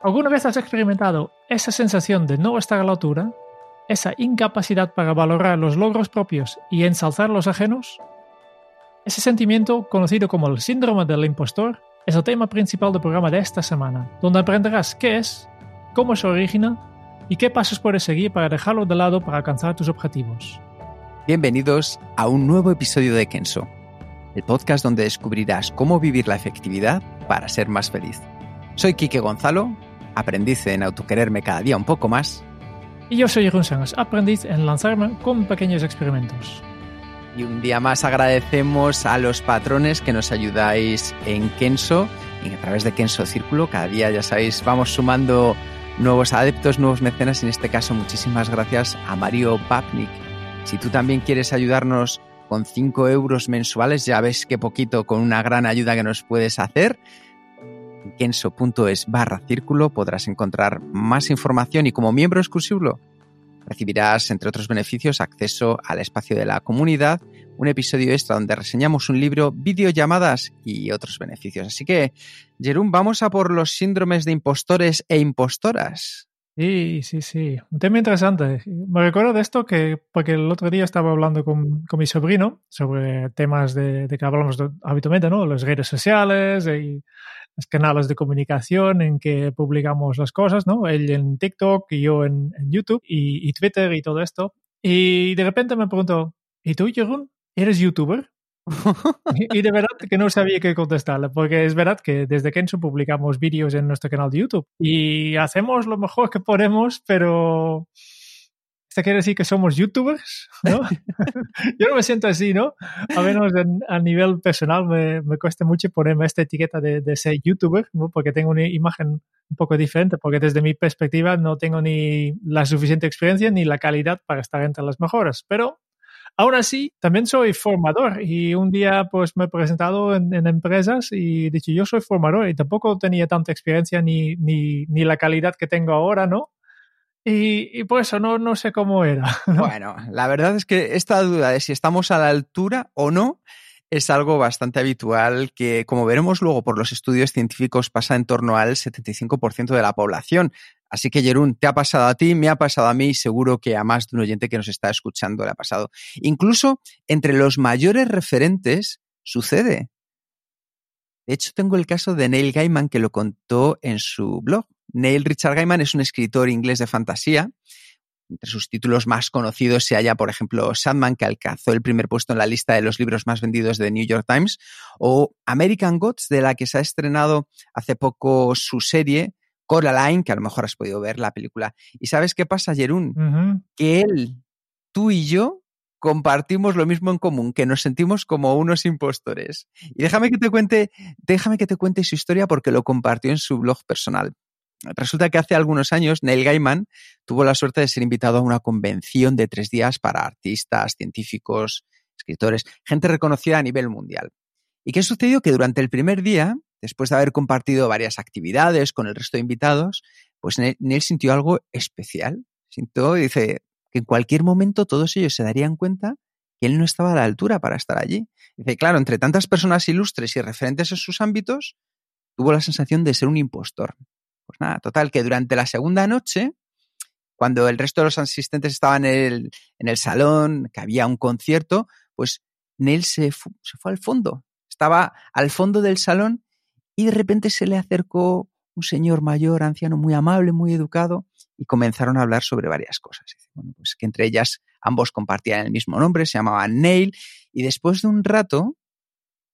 ¿Alguna vez has experimentado esa sensación de no estar a la altura? ¿Esa incapacidad para valorar los logros propios y ensalzar los ajenos? Ese sentimiento, conocido como el síndrome del impostor, es el tema principal del programa de esta semana, donde aprenderás qué es, cómo se origina y qué pasos puedes seguir para dejarlo de lado para alcanzar tus objetivos. Bienvenidos a un nuevo episodio de Kenso, el podcast donde descubrirás cómo vivir la efectividad para ser más feliz. Soy Quique Gonzalo, aprendiz en autoquererme cada día un poco más. Y yo soy Jeroen Sánchez, aprendiz en lanzarme con pequeños experimentos. Y un día más agradecemos a los patrones que nos ayudáis en Kenso y a través de Kenso Círculo. Cada día, ya sabéis, vamos sumando nuevos adeptos, nuevos mecenas. En este caso, muchísimas gracias a Mario Papnik. Si tú también quieres ayudarnos con 5 euros mensuales, ya ves qué poquito con una gran ayuda que nos puedes hacer. En kenso.es barra círculo podrás encontrar más información y como miembro exclusivo recibirás, entre otros beneficios, acceso al espacio de la comunidad, un episodio extra donde reseñamos un libro, videollamadas y otros beneficios. Así que, Jerún, vamos a por los síndromes de impostores e impostoras. Sí, sí, sí. Un tema interesante. Me recuerdo de esto que, porque el otro día estaba hablando con, con mi sobrino sobre temas de, de que hablamos habitualmente, ¿no? Las redes sociales y los canales de comunicación en que publicamos las cosas, ¿no? Él en TikTok y yo en, en YouTube y, y, Twitter y todo esto. Y de repente me preguntó, ¿y tú, Jeroen? ¿Eres youtuber? y de verdad que no sabía qué contestarle, porque es verdad que desde Kenzo publicamos vídeos en nuestro canal de YouTube y hacemos lo mejor que podemos, pero ¿Esto quiere decir que somos youtubers? ¿no? Yo no me siento así, ¿no? A menos en, a nivel personal me, me, cuesta mucho ponerme esta etiqueta de, de, ser youtuber, ¿no? Porque tengo una imagen un poco diferente, porque desde mi perspectiva no tengo ni la suficiente experiencia ni la calidad para estar entre las mejores. Pero aún así, también soy formador y un día pues me he presentado en, en empresas y he dicho yo soy formador y tampoco tenía tanta experiencia ni, ni, ni la calidad que tengo ahora, ¿no? Y, y, por eso no, no sé cómo era. ¿no? Bueno, la verdad es que esta duda de si estamos a la altura o no es algo bastante habitual que, como veremos luego por los estudios científicos, pasa en torno al 75% de la población. Así que, Jerún, te ha pasado a ti, me ha pasado a mí y seguro que a más de un oyente que nos está escuchando le ha pasado. Incluso entre los mayores referentes sucede. De hecho, tengo el caso de Neil Gaiman que lo contó en su blog. Neil Richard Gaiman es un escritor inglés de fantasía. Entre sus títulos más conocidos se halla, por ejemplo, Sandman, que alcanzó el primer puesto en la lista de los libros más vendidos de New York Times, o American Gods, de la que se ha estrenado hace poco su serie, Coraline, que a lo mejor has podido ver la película. ¿Y sabes qué pasa, Jerún? Uh -huh. Que él, tú y yo compartimos lo mismo en común, que nos sentimos como unos impostores. Y déjame que te cuente, déjame que te cuente su historia porque lo compartió en su blog personal. Resulta que hace algunos años Neil Gaiman tuvo la suerte de ser invitado a una convención de tres días para artistas, científicos, escritores, gente reconocida a nivel mundial. ¿Y qué sucedió? Que durante el primer día, después de haber compartido varias actividades con el resto de invitados, pues Neil, sintió algo especial. Sintió, dice, que en cualquier momento todos ellos se darían cuenta que él no estaba a la altura para estar allí. Dice, claro, entre tantas personas ilustres y referentes en sus ámbitos, tuvo la sensación de ser un impostor. Pues nada, total, que durante la segunda noche, cuando el resto de los asistentes estaban en el, en el salón, que había un concierto, pues Neil se, se fue al fondo. Estaba al fondo del salón y de repente se le acercó un señor mayor, anciano, muy amable, muy educado, y comenzaron a hablar sobre varias cosas. Bueno, pues que entre ellas ambos compartían el mismo nombre, se llamaban Neil, y después de un rato,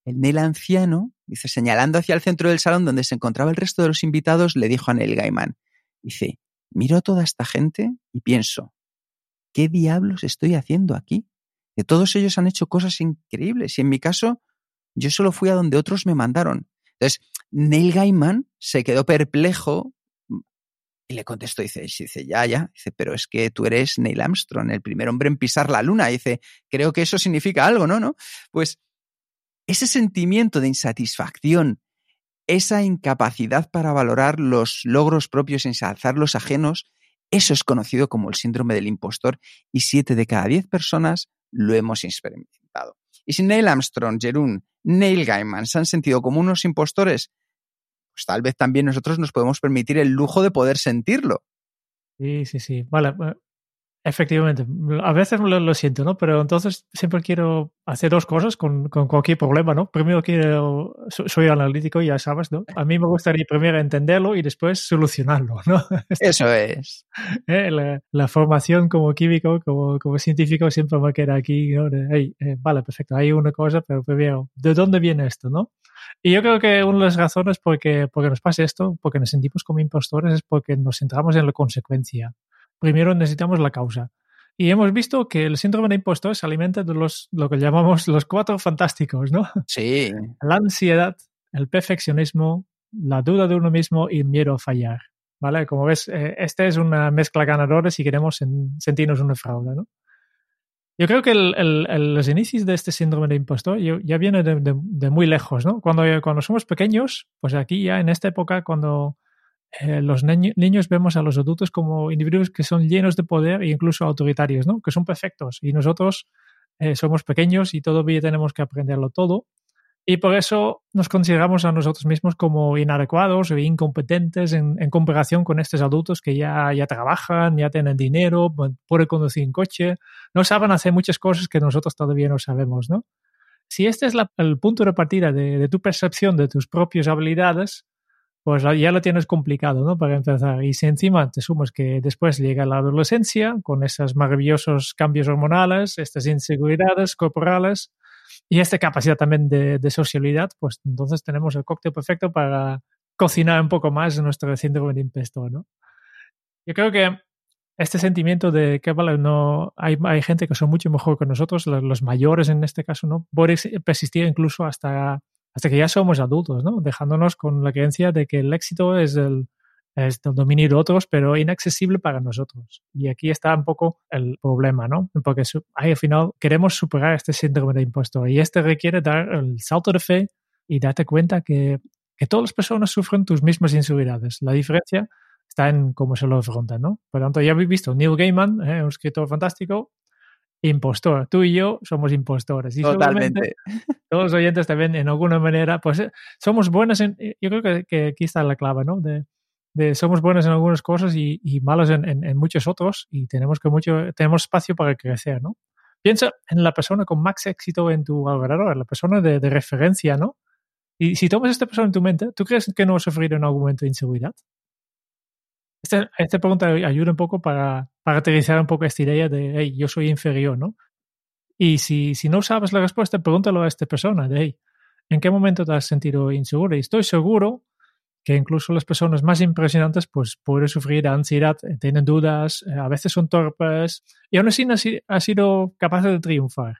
el Neil anciano, dice, señalando hacia el centro del salón donde se encontraba el resto de los invitados, le dijo a Neil Gaiman, dice, miro a toda esta gente y pienso, ¿qué diablos estoy haciendo aquí? Que todos ellos han hecho cosas increíbles y en mi caso yo solo fui a donde otros me mandaron. Entonces, Neil Gaiman se quedó perplejo y le contestó, dice, dice, ya, ya, dice, pero es que tú eres Neil Armstrong, el primer hombre en pisar la luna. dice, creo que eso significa algo, ¿no? ¿no? Pues ese sentimiento de insatisfacción, esa incapacidad para valorar los logros propios y ensalzar los ajenos, eso es conocido como el síndrome del impostor y siete de cada diez personas lo hemos experimentado. Y si Neil Armstrong, Jerún, Neil Gaiman se han sentido como unos impostores, pues tal vez también nosotros nos podemos permitir el lujo de poder sentirlo. Sí, sí, sí. Vale, efectivamente. A veces lo, siento, ¿no? Pero entonces siempre quiero hacer dos cosas con, cualquier problema, ¿no? Primero quiero, soy analítico, ya sabes, ¿no? A mí me gustaría primero entenderlo y después solucionarlo, ¿no? Eso es. Eh, la, formación como químico, como, como científico, siempre me queda aquí, ¿no? Eh, vale, perfecto, hay una cosa, pero primero, ¿de dónde viene esto, no? Y yo creo que una de las razones por que, porque nos pasa esto, porque nos sentimos como impostores, es porque nos centramos en la consecuencia. Primero necesitamos la causa. Y hemos visto que el síndrome de impostor se alimenta de los, lo que llamamos los cuatro fantásticos, ¿no? Sí. La ansiedad, el perfeccionismo, la duda de uno mismo y el miedo a fallar. ¿Vale? Como ves, eh, esta es una mezcla ganadora si queremos sentirnos una fraude, ¿no? Yo creo que el, los inicios de este síndrome de impostor ya viene de, muy lejos, ¿no? Cuando, cuando somos pequeños, pues aquí ya en esta época, cuando eh, los niños vemos a los adultos como individuos que son llenos de poder e incluso autoritarios, ¿no? Que son perfectos. Y nosotros eh, somos pequeños y todavía tenemos que aprenderlo todo. Y por eso nos consideramos a nosotros mismos como inadecuados o incompetentes en, comparación con estos adultos que ya, ya trabajan, ya tienen dinero, pueden conducir un coche, no saben hacer muchas cosas que nosotros todavía no sabemos, ¿no? Si este es el punto de partida de, tu percepción de tus propias habilidades, pues ya lo tienes complicado, ¿no? Para empezar. Y si encima te sumas que después llega la adolescencia con esos maravillosos cambios hormonales, estas inseguridades corporales, y esta capacidad también de, de, socialidad, pues entonces tenemos el cóctel perfecto para cocinar un poco más nuestro síndrome de impostor, ¿no? Yo creo que este sentimiento de que vale, no hay, hay gente que son mucho mejor que nosotros, los, mayores en este caso, ¿no? Puede persistir incluso hasta, hasta que ya somos adultos, ¿no? Dejándonos con la creencia de que el éxito es el, es dominio otros, pero inaccesible para nosotros. Y aquí está un poco el problema, ¿no? Porque al final queremos superar este síndrome de impostor y este requiere dar el salto de fe y darte cuenta que, todas las personas sufren tus mismas inseguridades. La diferencia está en cómo se lo afrontan, ¿no? Por tanto, ya habéis visto, Neil Gaiman, ¿eh? un escritor fantástico, impostor. Tú y yo somos impostores. Y Totalmente. Todos los oyentes también, en alguna manera, pues eh, somos buenos en. Yo creo que, que aquí está la clave, ¿no? De, somos buenos en algunas cosas y, y malos en, en, muchos otros y tenemos que mucho tenemos espacio para crecer, ¿no? Piensa en la persona con más éxito en tu alrededor, la persona de, de referencia, ¿no? Y si tomas a esta persona en tu mente, ¿tú crees que no ha sufrido en algún momento de inseguridad? Esta, pregunta ayuda un poco para, para aterrizar un poco esta idea de, hey, yo soy inferior, ¿no? Y si, si no sabes la respuesta, pregúntalo a esta persona de, hey, ¿en qué momento te has sentido inseguro? Y estoy seguro que incluso las personas más impresionantes pues pueden sufrir ansiedad, eh, tienen dudas, eh, a veces son torpes y aún así ha sido capaz de triunfar.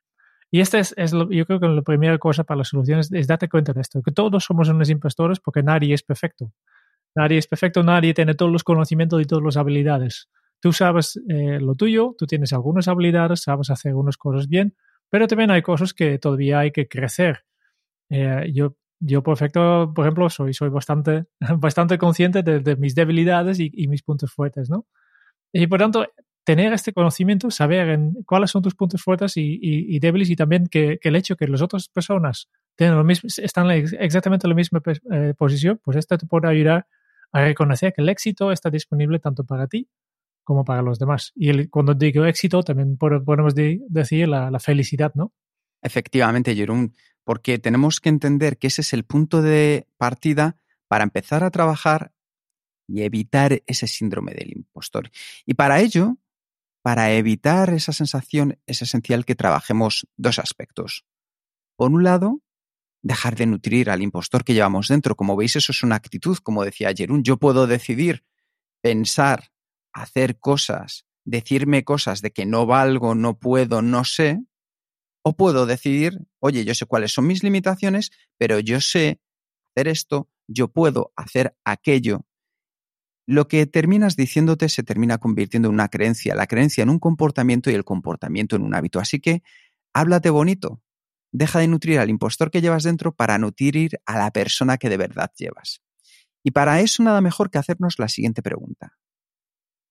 Y esta es, es lo, yo creo que la primera cosa para las soluciones es, darte cuenta de esto, que todos somos unos impostores porque nadie es perfecto. Nadie es perfecto, nadie tiene todos los conocimientos y todas las habilidades. Tú sabes eh, lo tuyo, tú tienes algunas habilidades, sabes hacer algunas cosas bien, pero también hay cosas que todavía hay que crecer. yo yo perfecto, por ejemplo, soy, soy bastante, bastante consciente de, mis debilidades y, mis puntos fuertes, ¿no? Y por tanto, tener este conocimiento, saber en cuáles son tus puntos fuertes y, y, débiles y también que, el hecho que las otras personas tienen lo mismo, están exactamente en la misma eh, posición, pues esto te puede ayudar a reconocer que el éxito está disponible tanto para ti como para los demás. Y cuando digo éxito, también podemos decir la, la felicidad, ¿no? Efectivamente, Jerome porque tenemos que entender que ese es el punto de partida para empezar a trabajar y evitar ese síndrome del impostor. Y para ello, para evitar esa sensación, es esencial que trabajemos dos aspectos. Por un lado, dejar de nutrir al impostor que llevamos dentro. Como veis, eso es una actitud, como decía Jerún. Yo puedo decidir pensar, hacer cosas, decirme cosas de que no valgo, no puedo, no sé, O puedo decidir, oye, yo sé cuáles son mis limitaciones, pero yo sé hacer esto, yo puedo hacer aquello. Lo que terminas diciéndote se termina convirtiendo en una creencia, la creencia en un comportamiento y el comportamiento en un hábito. Así que háblate bonito. Deja de nutrir al impostor que llevas dentro para nutrir a la persona que de verdad llevas. Y para eso nada mejor que hacernos la siguiente pregunta.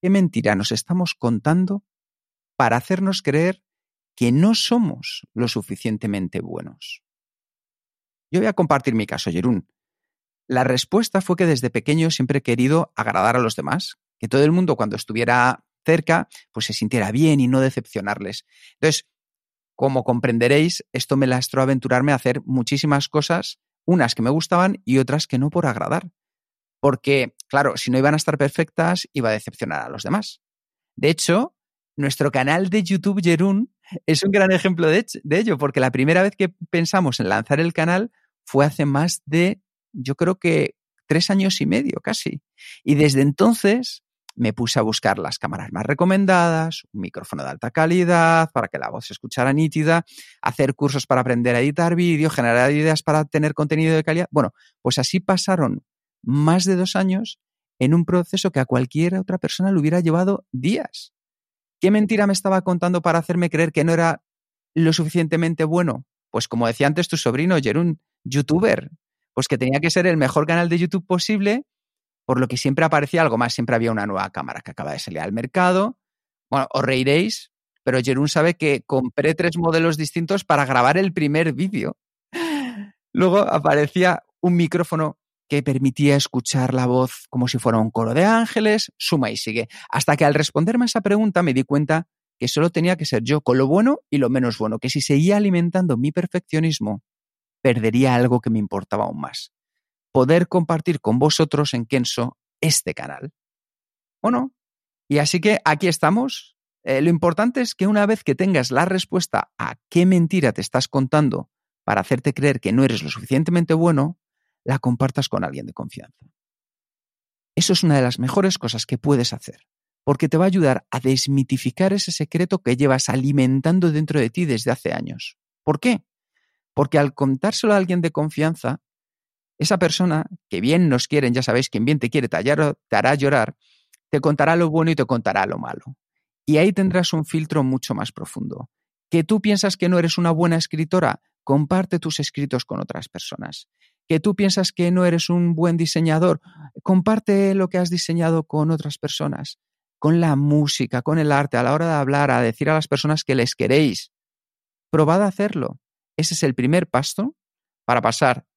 ¿Qué mentira nos estamos contando para hacernos creer que no somos lo suficientemente buenos? Yo voy a compartir mi caso, Jerún. La respuesta fue que desde pequeño siempre he querido agradar a los demás, que todo el mundo cuando estuviera cerca pues se sintiera bien y no decepcionarles. Entonces, como comprenderéis, esto me lastró aventurarme a hacer muchísimas cosas, unas que me gustaban y otras que no por agradar. Porque, claro, si no iban a estar perfectas, iba a decepcionar a los demás. De hecho, nuestro canal de YouTube, Jerún, es un gran ejemplo de, de ello, porque la primera vez que pensamos en lanzar el canal fue hace más de yo creo que tres años y medio casi. Y desde entonces me puse a buscar las cámaras más recomendadas, un micrófono de alta calidad para que la voz se escuchara nítida, hacer cursos para aprender a editar vídeo, generar ideas para tener contenido de calidad. Bueno, pues así pasaron más de dos años en un proceso que a cualquier otra persona le hubiera llevado días. ¿Qué mentira me estaba contando para hacerme creer que no era lo suficientemente bueno? Pues como decía antes tu sobrino, Jerún, youtuber, pues que tenía que ser el mejor canal de YouTube posible, por lo que siempre aparecía algo más, siempre había una nueva cámara que acaba de salir al mercado. Bueno, os reiréis, pero Jerún sabe que compré tres modelos distintos para grabar el primer vídeo. Luego aparecía un micrófono que permitía escuchar la voz como si fuera un coro de ángeles, suma y sigue. Hasta que al responderme esa pregunta me di cuenta que solo tenía que ser yo con lo bueno y lo menos bueno, que si seguía alimentando mi perfeccionismo perdería algo que me importaba aún más. Poder compartir con vosotros en Kenso este canal. ¿O no? Y así que aquí estamos. Eh, lo importante es que una vez que tengas la respuesta a qué mentira te estás contando para hacerte creer que no eres lo suficientemente bueno, la compartas con alguien de confianza. Eso es una de las mejores cosas que puedes hacer, porque te va a ayudar a desmitificar ese secreto que llevas alimentando dentro de ti desde hace años. ¿Por qué? Porque al contárselo a alguien de confianza, esa persona que bien nos quieren, ya sabéis, quien bien te quiere te hará llorar, te contará lo bueno y te contará lo malo. Y ahí tendrás un filtro mucho más profundo. Que tú piensas que no eres una buena escritora, comparte tus escritos con otras personas. Que tú piensas que no eres un buen diseñador, comparte lo que has diseñado con otras personas. Con la música, con el arte, a la hora de hablar, a decir a las personas que les queréis. Probad a hacerlo. Ese es el primer paso para pasar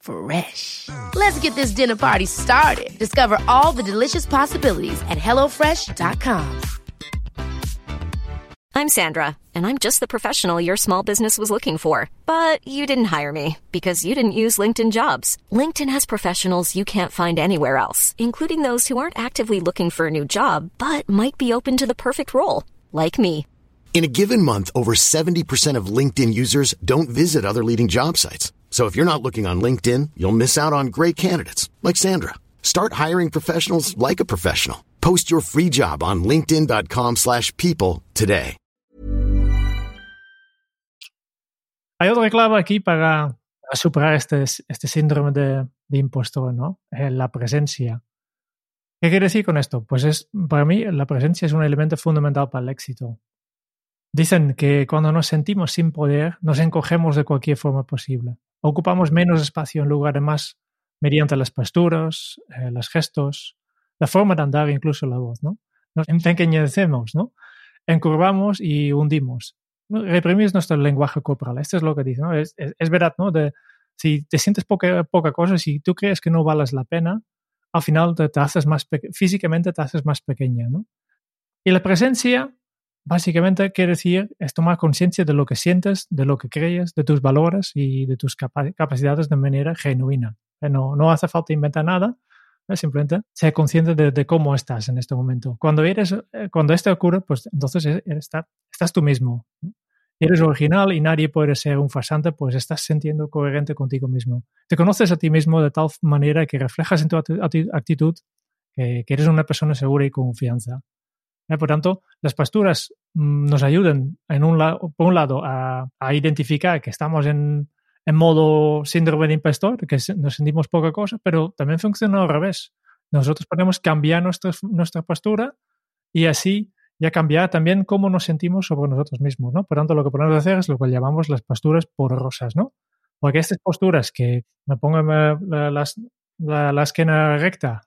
Fresh. Let's get this dinner party started. Discover all the delicious possibilities at HelloFresh.com. I'm Sandra, and I'm just the professional your small business was looking for. But you didn't hire me because you didn't use LinkedIn jobs. LinkedIn has professionals you can't find anywhere else, including those who aren't actively looking for a new job but might be open to the perfect role, like me. In a given month, over 70% of LinkedIn users don't visit other leading job sites. So if you're not looking on LinkedIn, you'll miss out on great candidates like Sandra. Start hiring professionals like a professional. Post your free job on linkedin.com/people today. Hay otra clave aquí para superar este, este síndrome de, de impostor, ¿no? La presencia. ¿Qué quiere decir con esto? Pues es, para mí, la presencia es un elemento fundamental para el éxito. Dicen que cuando nos sentimos sin poder, nos encogemos de cualquier forma posible. Ocupamos menos espacio en lugar de más mediante las posturas, eh, los gestos, la forma de andar, incluso la voz, ¿no? Nos empequeñecemos, ¿no? Encurvamos y hundimos. Reprimimos nuestro lenguaje corporal. Esto es lo que dice, ¿no? Es, es, verdad, ¿no? De, si te sientes poca, poca cosa, si tú crees que no vales la pena, al final te, te haces más físicamente te haces más pequeña, ¿no? Y la presencia básicamente quiere decir es tomar conciencia de lo que sientes, de lo que crees, de tus valores y de tus capacidades de manera genuina. Eh, no, no hace falta inventar nada, eh, simplemente ser consciente de, cómo estás en este momento. Cuando, eres, eh, cuando esto ocurre, pues entonces estás, estás tú mismo. Eres original y nadie puede ser un farsante, pues estás sintiendo coherente contigo mismo. Te conoces a ti mismo de tal manera que reflejas en tu actitud que, que eres una persona segura y confianza. Eh, por tanto, las posturas mm, nos ayudan, en un por un lado, a, identificar que estamos en, modo síndrome de impostor, que nos sentimos poca cosa, pero también funciona al revés. Nosotros podemos cambiar nuestra, nuestra postura y así ya cambiar también cómo nos sentimos sobre nosotros mismos. Por tanto, lo que podemos hacer es lo que llamamos las posturas porosas, ¿no? Porque estas posturas que me pongo la, la, esquina recta,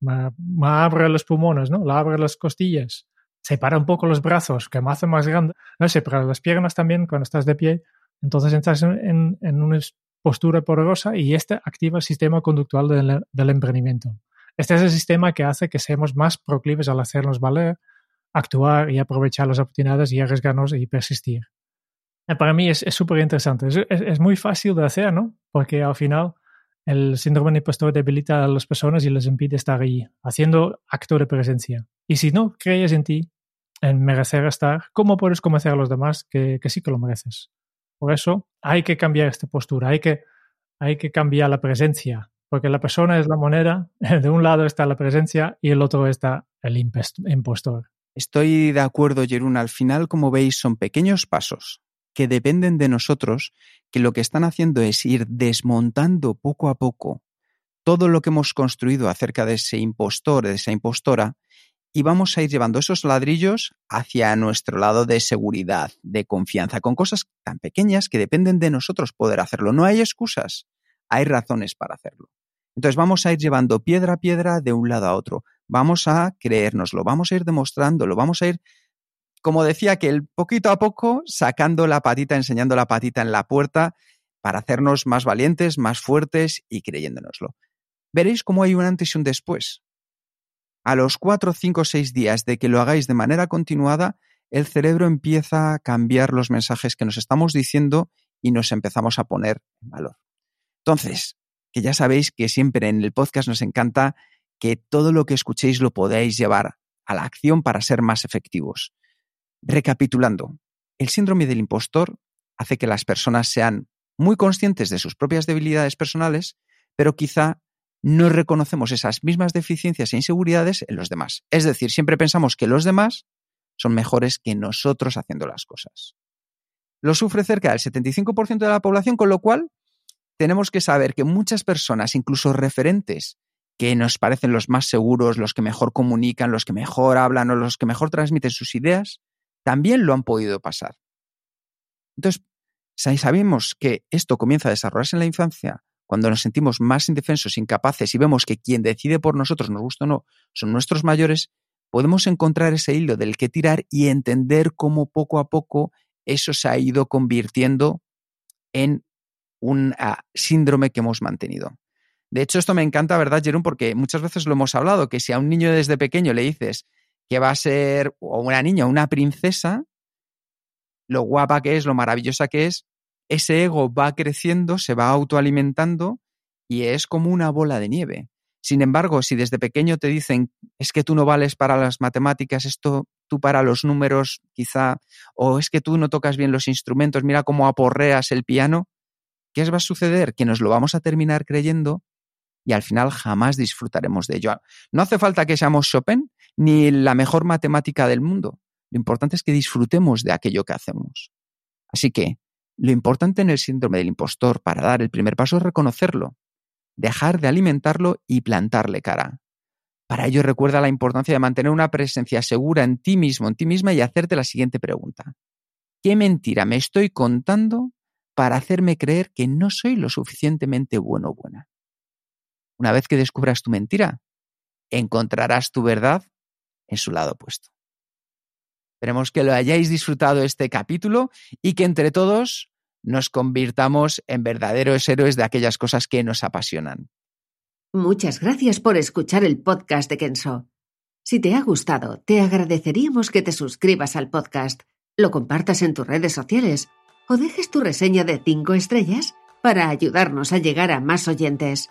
me, abre los pulmones, ¿no? La abre las costillas, separa un poco los brazos, que me hace más grande, ¿no? separa las piernas también cuando estás de pie, entonces entras en, en, una postura porosa y este activa el sistema conductual del, emprendimiento. Este es el sistema que hace que seamos más proclives al hacernos valer, actuar y aprovechar las oportunidades y arriesgarnos y persistir. Eh, para mí es súper interesante. Es, es, muy fácil de hacer, ¿no? Porque al final el síndrome de impostor debilita a las personas y les impide estar ahí, haciendo acto de presencia. Y si no crees en ti, en merecer estar, ¿cómo puedes convencer a los demás que, que sí que lo mereces? Por eso hay que cambiar esta postura, hay que, hay que cambiar la presencia, porque la persona es la moneda, de un lado está la presencia y el otro está el impostor. Estoy de acuerdo, Jerún. Al final, como veis, son pequeños pasos que dependen de nosotros, que lo que están haciendo es ir desmontando poco a poco todo lo que hemos construido acerca de ese impostor, de esa impostora, y vamos a ir llevando esos ladrillos hacia nuestro lado de seguridad, de confianza, con cosas tan pequeñas que dependen de nosotros poder hacerlo. No hay excusas, hay razones para hacerlo. Entonces vamos a ir llevando piedra a piedra de un lado a otro vamos a creérnoslo, vamos a ir demostrándolo, vamos a ir, como decía, que el poquito a poco sacando la patita, enseñando la patita en la puerta para hacernos más valientes, más fuertes y creyéndonoslo. Veréis cómo hay un antes y un después. A los cuatro, cinco, seis días de que lo hagáis de manera continuada, el cerebro empieza a cambiar los mensajes que nos estamos diciendo y nos empezamos a poner en valor. Entonces, que ya sabéis que siempre en el podcast nos encanta que todo lo que escuchéis lo podáis llevar a la acción para ser más efectivos. Recapitulando, el síndrome del impostor hace que las personas sean muy conscientes de sus propias debilidades personales, pero quizá no reconocemos esas mismas deficiencias e inseguridades en los demás. Es decir, siempre pensamos que los demás son mejores que nosotros haciendo las cosas. Lo sufre cerca del 75% de la población, con lo cual tenemos que saber que muchas personas, incluso referentes que nos parecen los más seguros, los que mejor comunican, los que mejor hablan o los que mejor transmiten sus ideas, también lo han podido pasar. Entonces, sabemos que esto comienza a desarrollarse en la infancia cuando nos sentimos más indefensos, incapaces y vemos que quien decide por nosotros, nos gusta o no, son nuestros mayores, podemos encontrar ese hilo del que tirar y entender cómo poco a poco eso se ha ido convirtiendo en un ah, síndrome que hemos mantenido. De hecho, esto me encanta, ¿verdad, Jerón? Porque muchas veces lo hemos hablado, que si a un niño desde pequeño le dices que va a ser, o una niña, una princesa, lo guapa que es, lo maravillosa que es, ese ego va creciendo, se va autoalimentando y es como una bola de nieve. Sin embargo, si desde pequeño te dicen es que tú no vales para las matemáticas, esto tú para los números quizá, o es que tú no tocas bien los instrumentos, mira cómo aporreas el piano, ¿qué va a suceder? Que nos lo vamos a terminar creyendo y al final jamás disfrutaremos de ello. No hace falta que seamos Chopin ni la mejor matemática del mundo. Lo importante es que disfrutemos de aquello que hacemos. Así que lo importante en el síndrome del impostor para dar el primer paso es reconocerlo, dejar de alimentarlo y plantarle cara. Para ello recuerda la importancia de mantener una presencia segura en ti mismo, en ti misma y hacerte la siguiente pregunta. ¿Qué mentira me estoy contando para hacerme creer que no soy lo suficientemente bueno o buena? Una vez que descubras tu mentira, encontrarás tu verdad en su lado opuesto. Esperemos que lo hayáis disfrutado este capítulo y que entre todos nos convirtamos en verdaderos héroes de aquellas cosas que nos apasionan. Muchas gracias por escuchar el podcast de Kenso. Si te ha gustado, te agradeceríamos que te suscribas al podcast, lo compartas en tus redes sociales o dejes tu reseña de 5 estrellas para ayudarnos a llegar a más oyentes.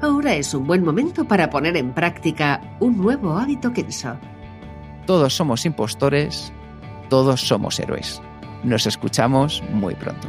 ahora es un buen momento para poner en práctica un nuevo hábito Kenso. Todos somos impostores, todos somos héroes. Nos escuchamos muy pronto.